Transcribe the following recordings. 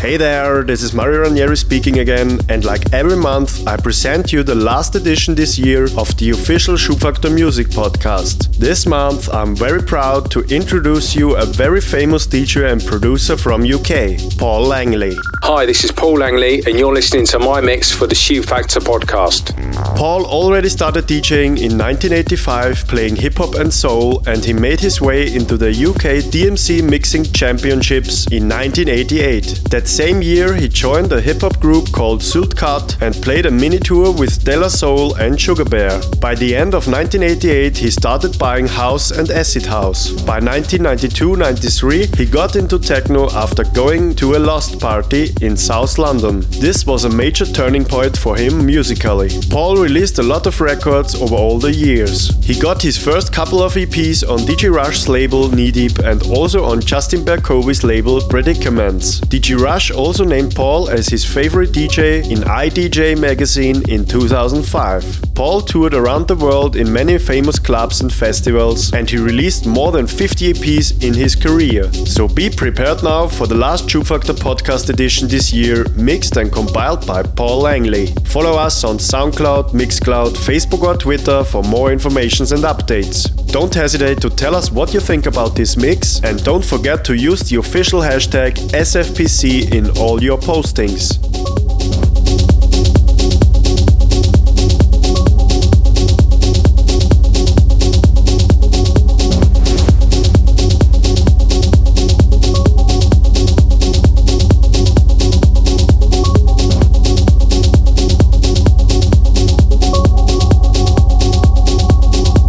Hey there, this is Mario Ranieri speaking again, and like every month, I present you the last edition this year of the official Schubfaktor Music Podcast. This month, I'm very proud to introduce you a very famous DJ and producer from UK, Paul Langley. Hi, this is Paul Langley, and you're listening to my mix for the Schubfaktor podcast. Paul already started DJing in 1985, playing hip hop and soul, and he made his way into the UK DMC Mixing Championships in 1988. That same year, he joined a hip hop group called Sultkat and played a mini tour with De La Soul and Sugar Bear. By the end of 1988, he started buying house and acid house. By 1992 93, he got into techno after going to a Lost party in South London. This was a major turning point for him musically. Paul released a lot of records over all the years. He got his first couple of EPs on DJ Rush's label Knee Deep and also on Justin Berkovi's label Predicaments. DJ Rush also named Paul as his favorite DJ in iDJ magazine in 2005. Paul toured around the world in many famous clubs and festivals, and he released more than 50 EPs in his career. So be prepared now for the last Schubfaktor podcast edition this year, mixed and compiled by Paul Langley. Follow us on SoundCloud, Mixcloud, Facebook, or Twitter for more informations and updates. Don't hesitate to tell us what you think about this mix, and don't forget to use the official hashtag SFPC in all your postings.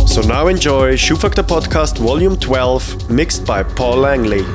So now enjoy Schubfaktor Podcast Volume 12, mixed by Paul Langley.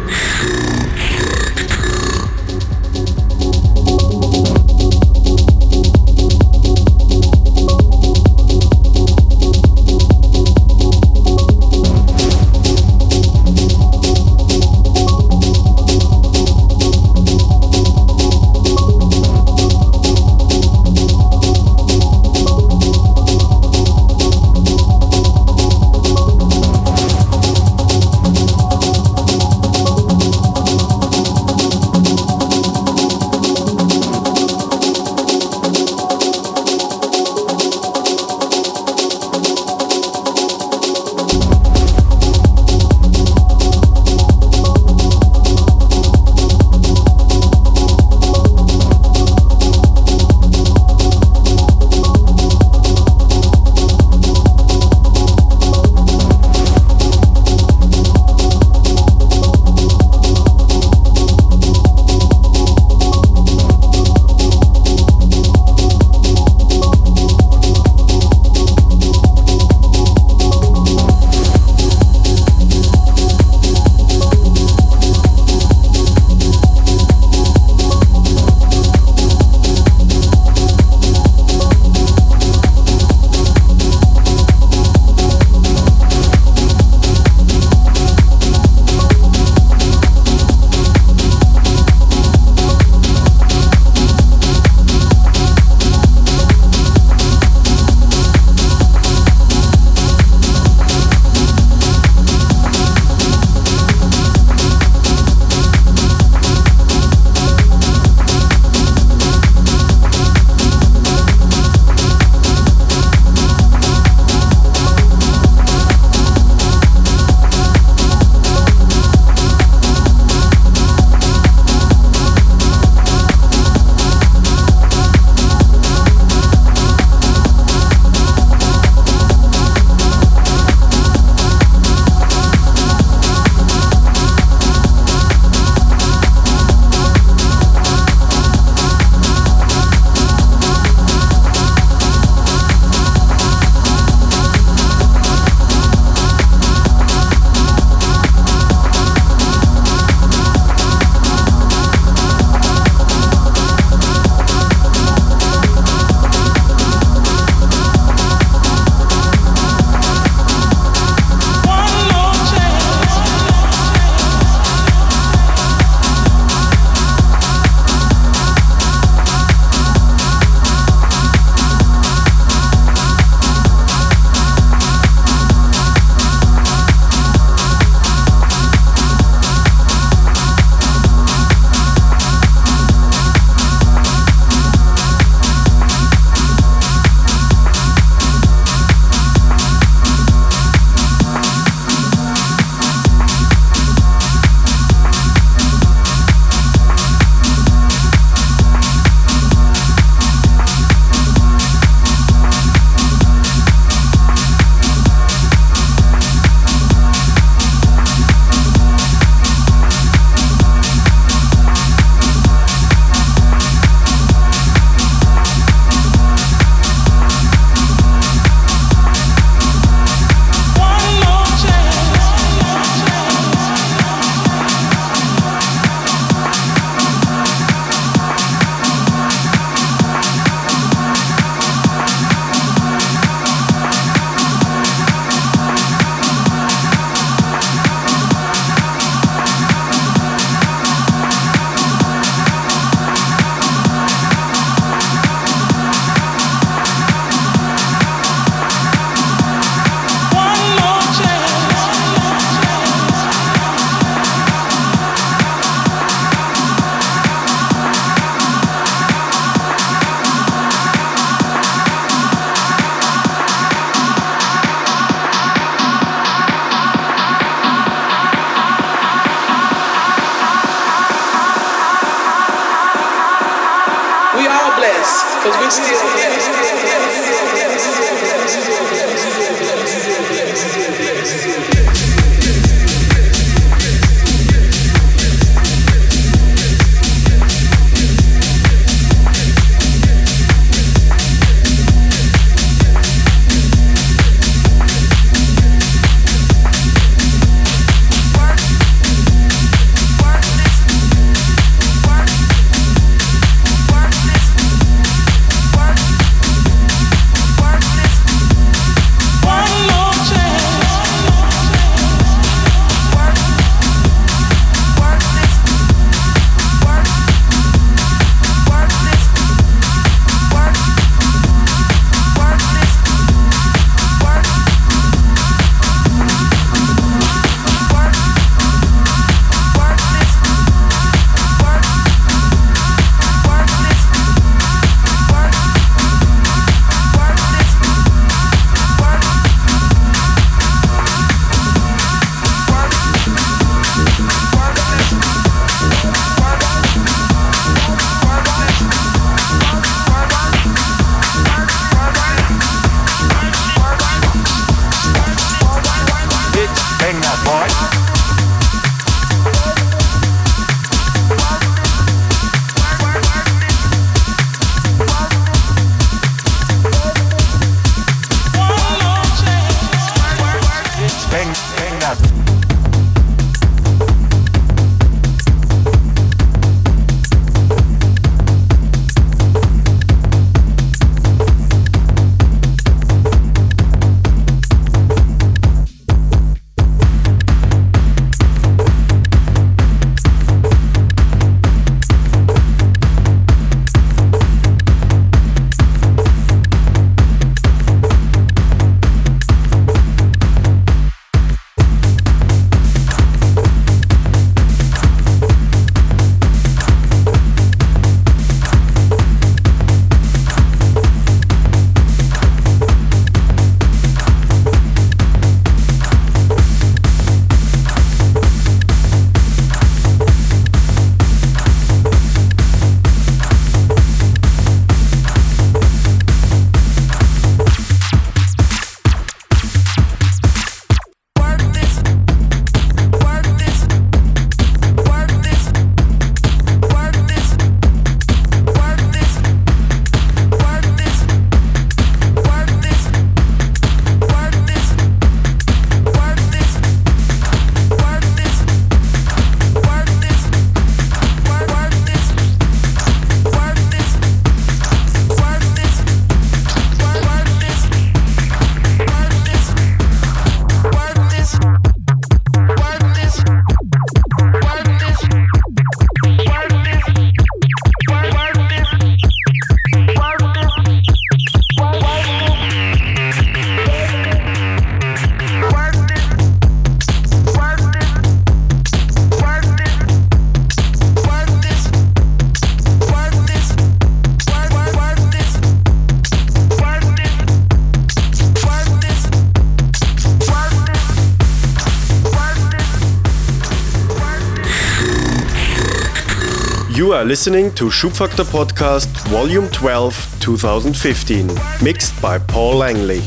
Are listening to Schubfaktor Podcast Volume 12 2015, mixed by Paul Langley.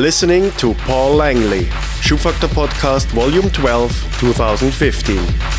Listening to Paul Langley, Schubfaktor Podcast Volume 12, 2015.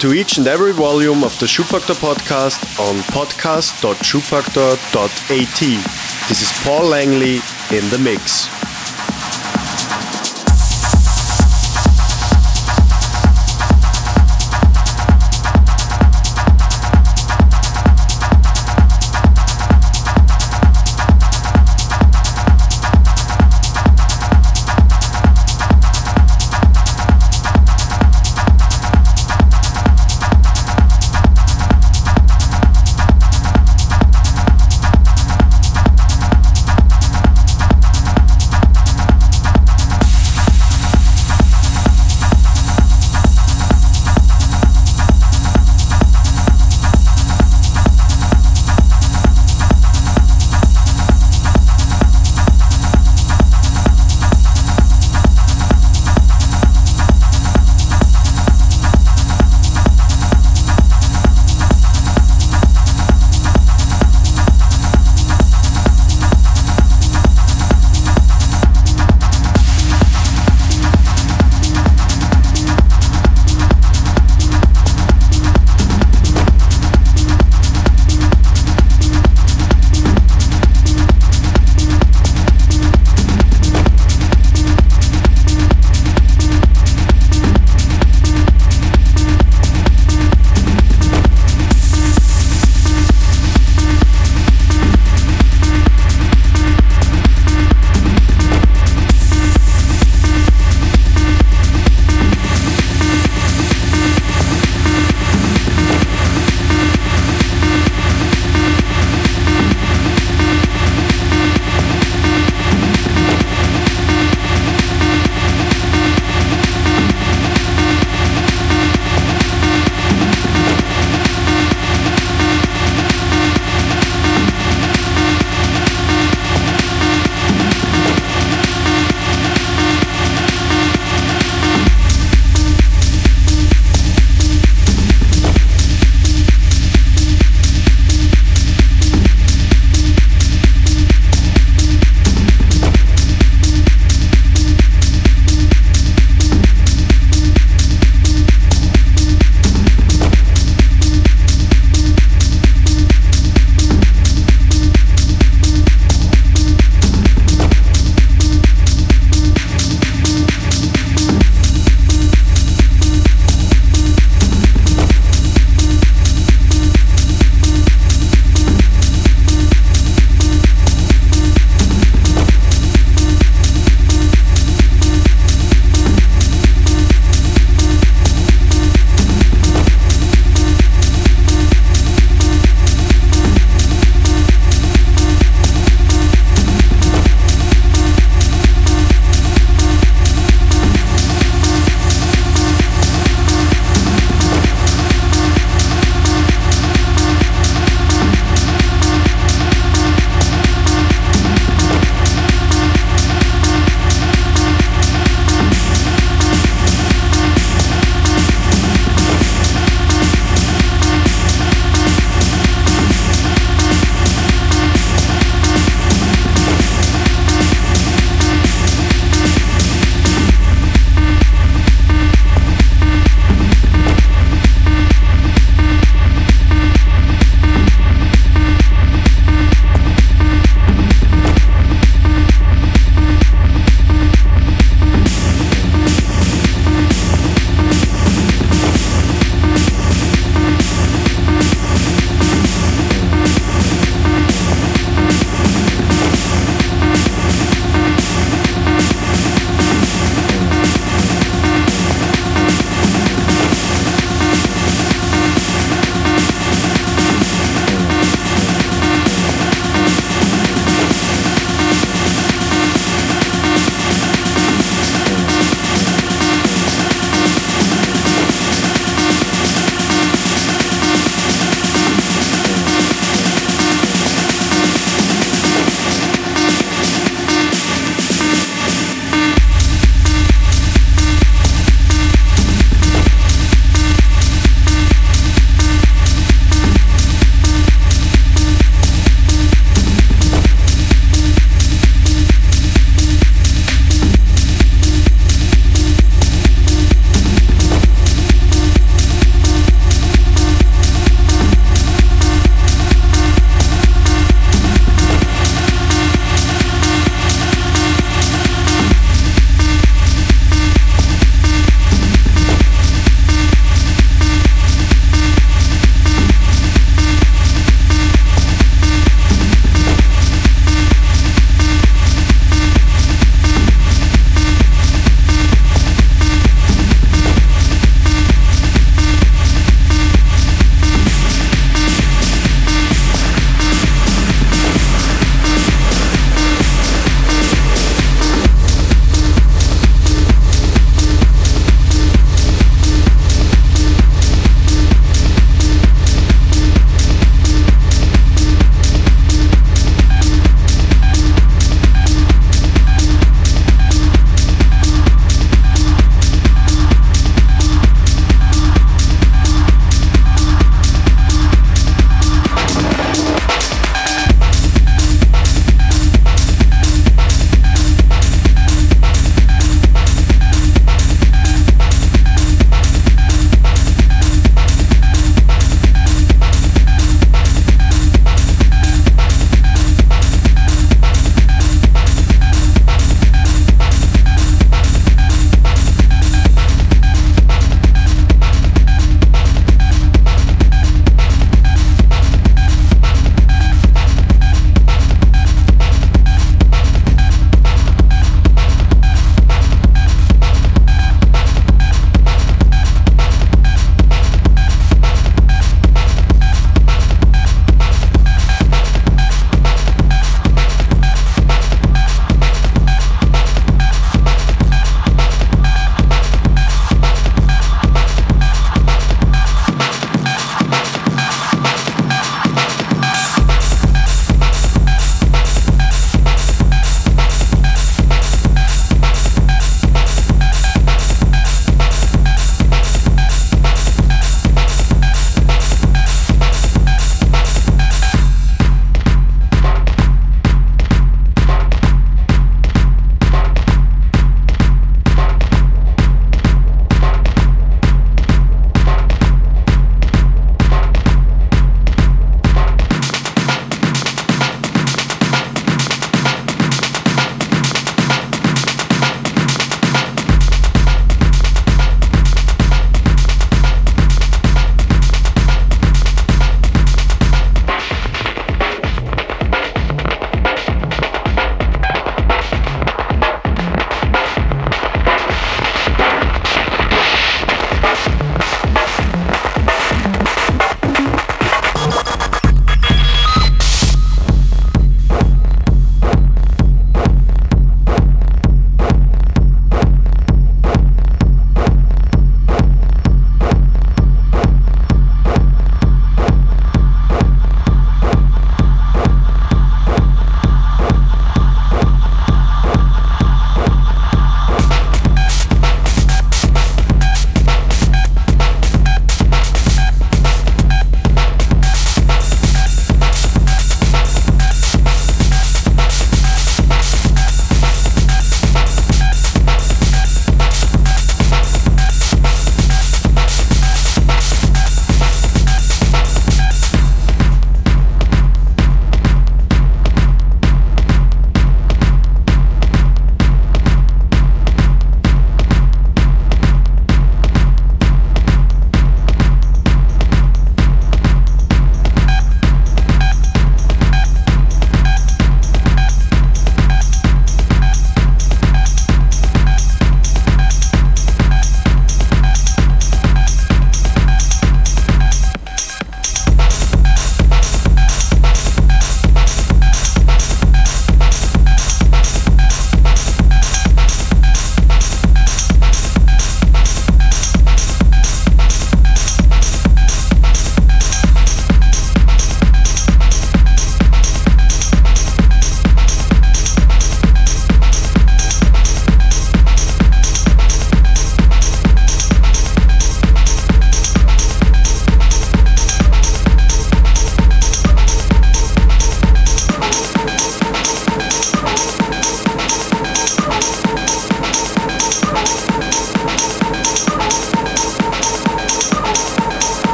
To each and every volume of the Schubfaktor podcast on podcast.schubfaktor.at. This is Paul Langley in the mix.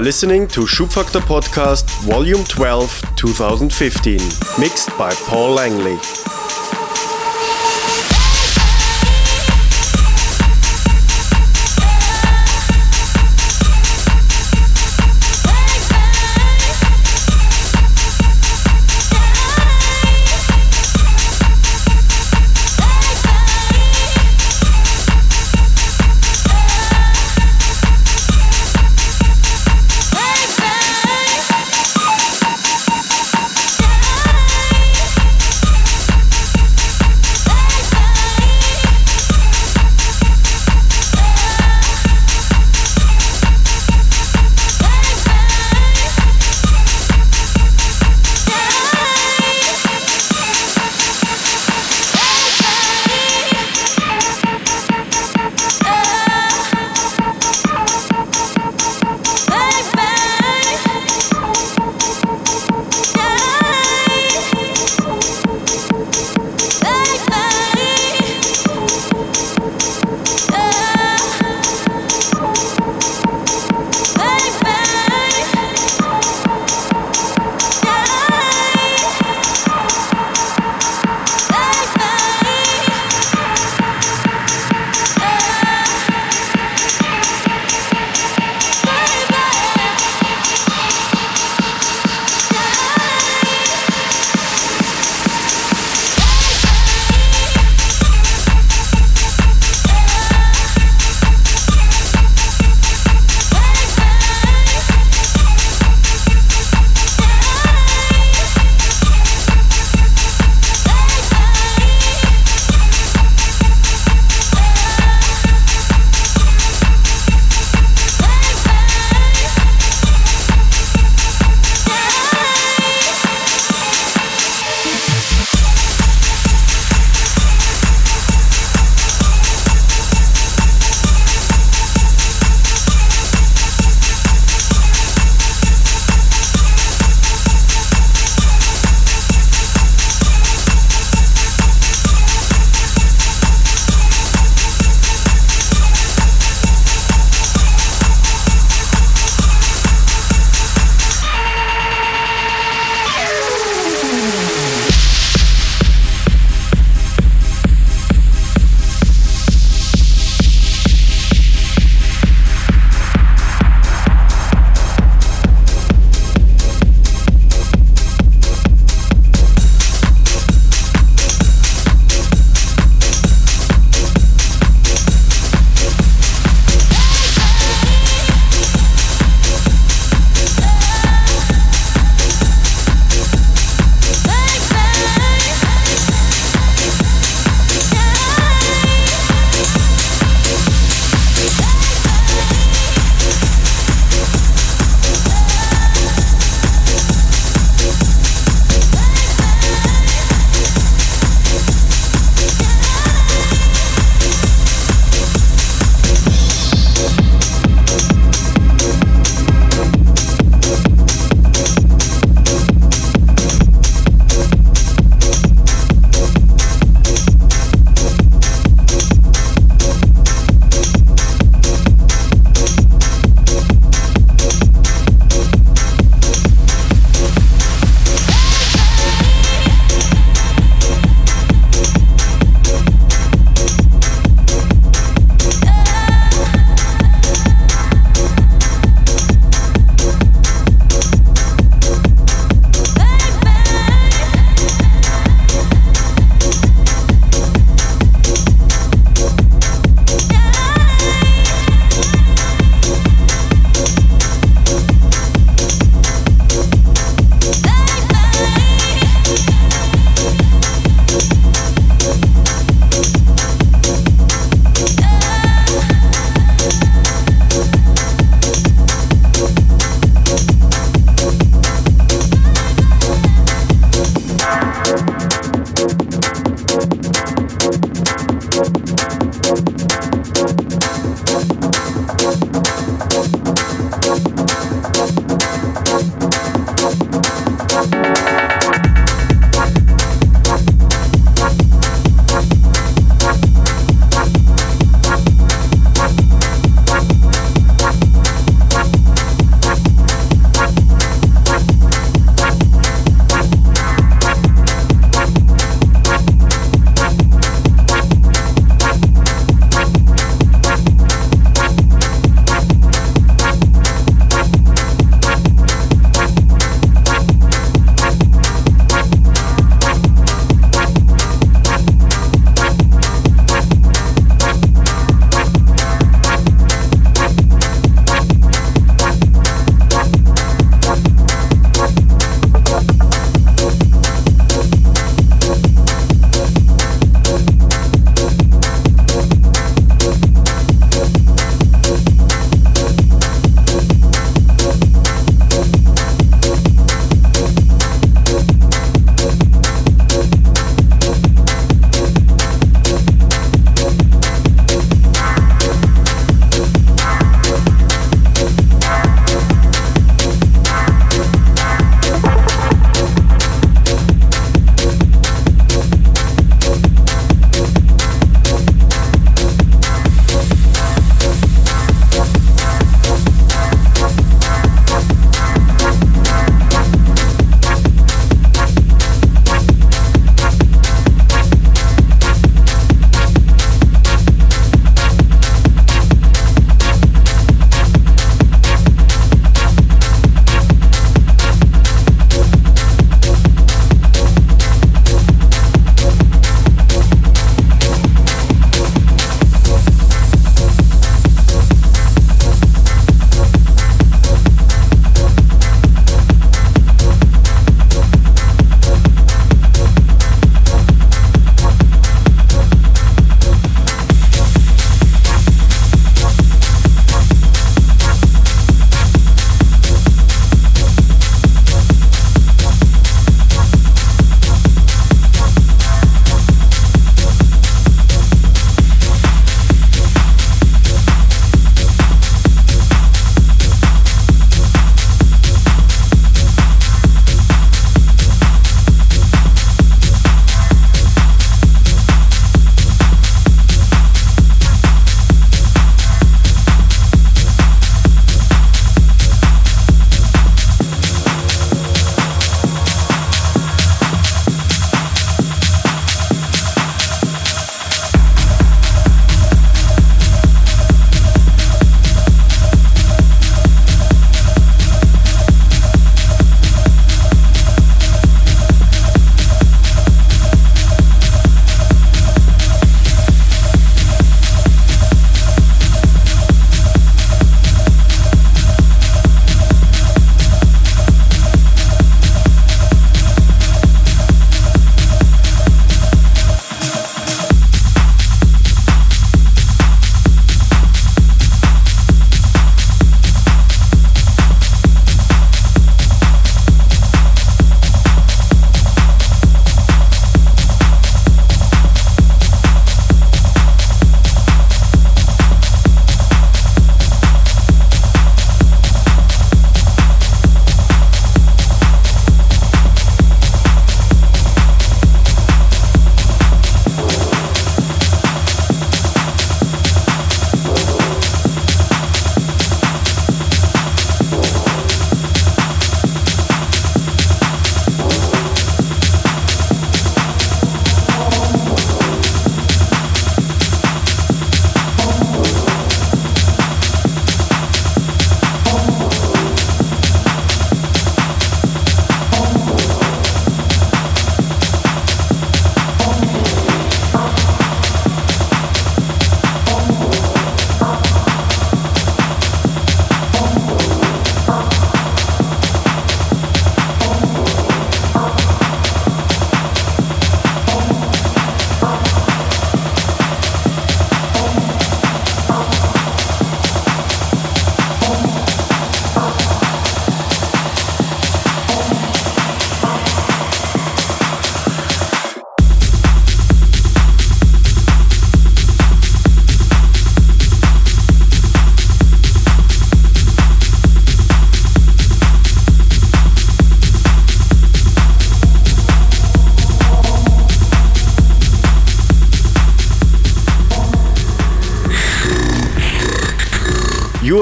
Are listening to Schubfaktor Podcast Volume 12 2015, mixed by Paul Langley.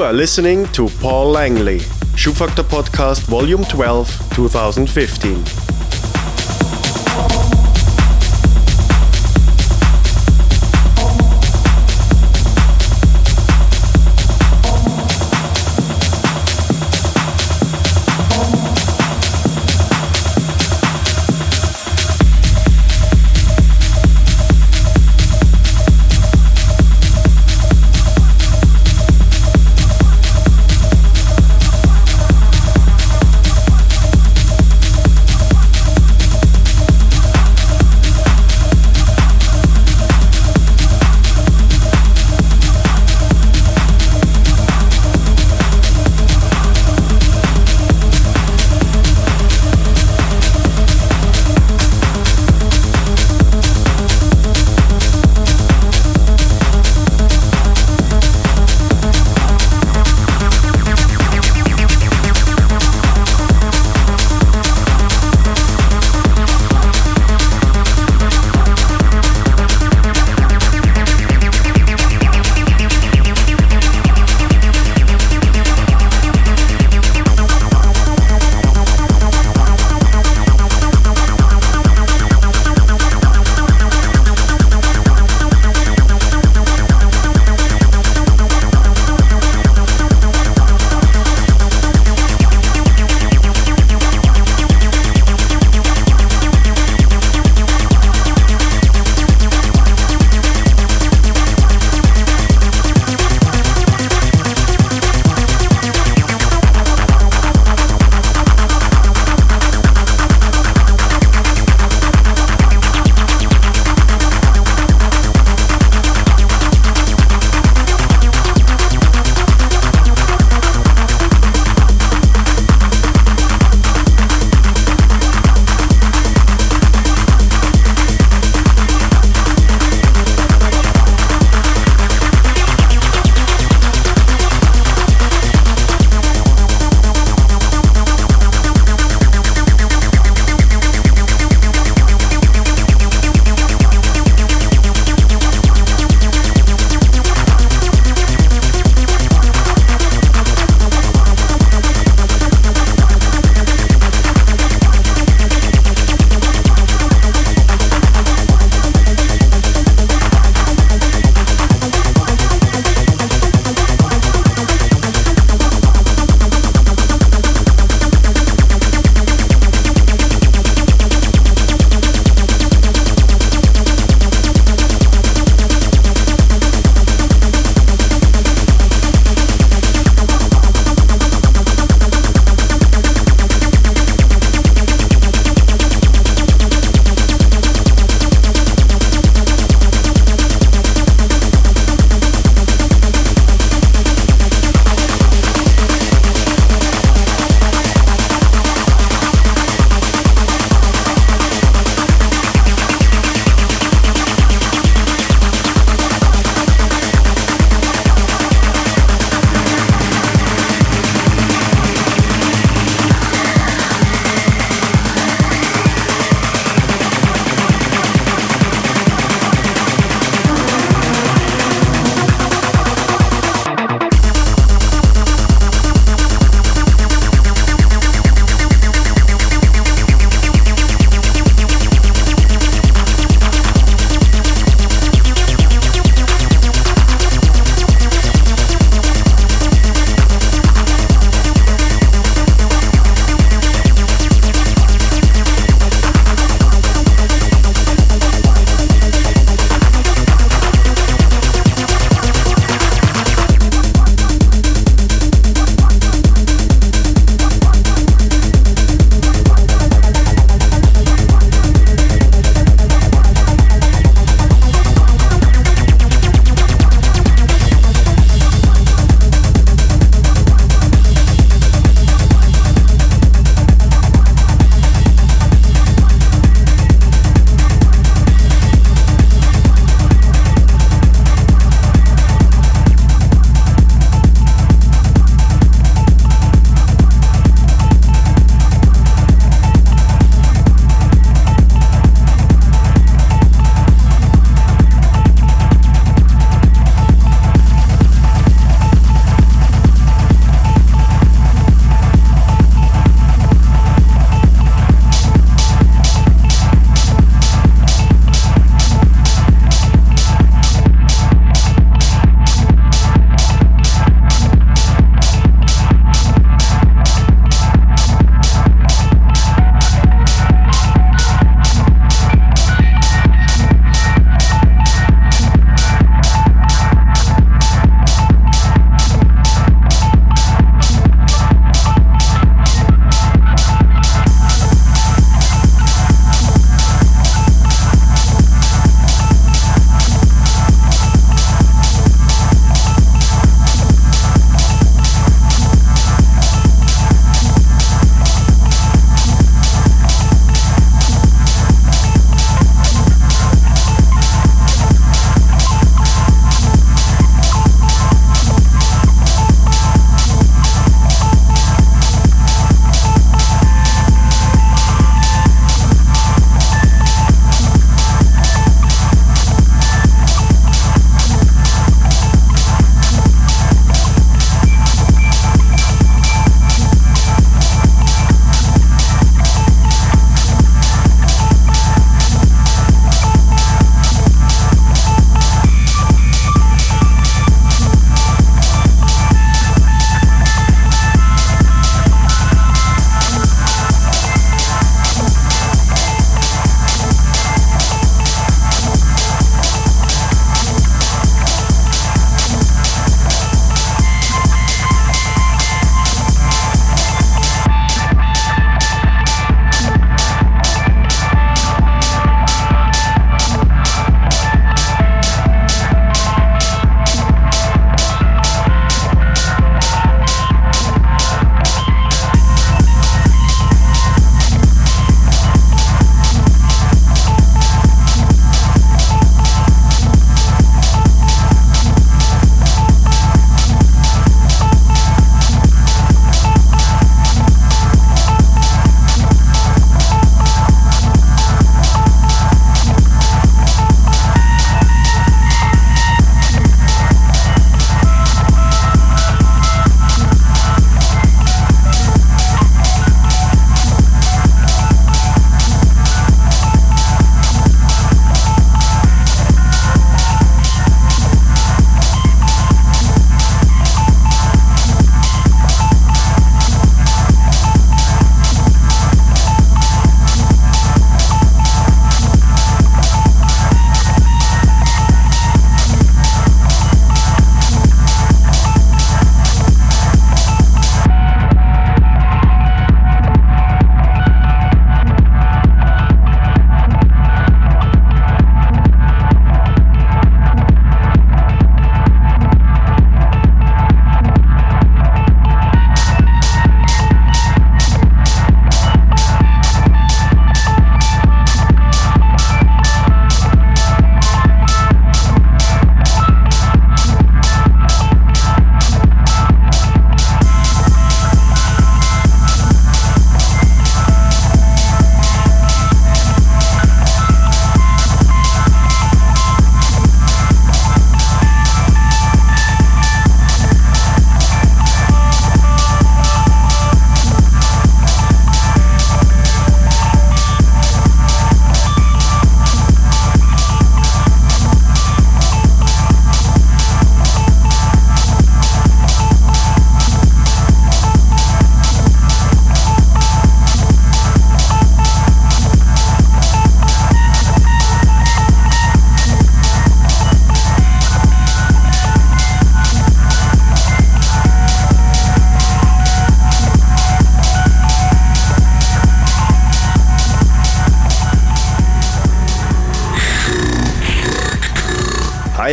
Are listening to Paul Langley, Schubfaktor Podcast, Volume 12, 2015.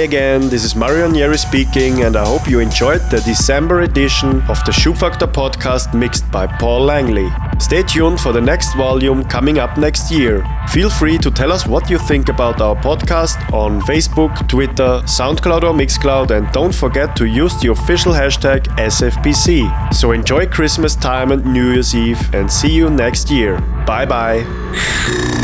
Again, this is Mario Ranieri speaking, and I hope you enjoyed the December edition of the Schubfaktor podcast mixed by Paul Langley. Stay tuned for the next volume coming up next year. Feel free to tell us what you think about our podcast on Facebook, Twitter, SoundCloud, or Mixcloud, and don't forget to use the official hashtag SFPC. So enjoy Christmas time and New Year's Eve, and see you next year. Bye bye.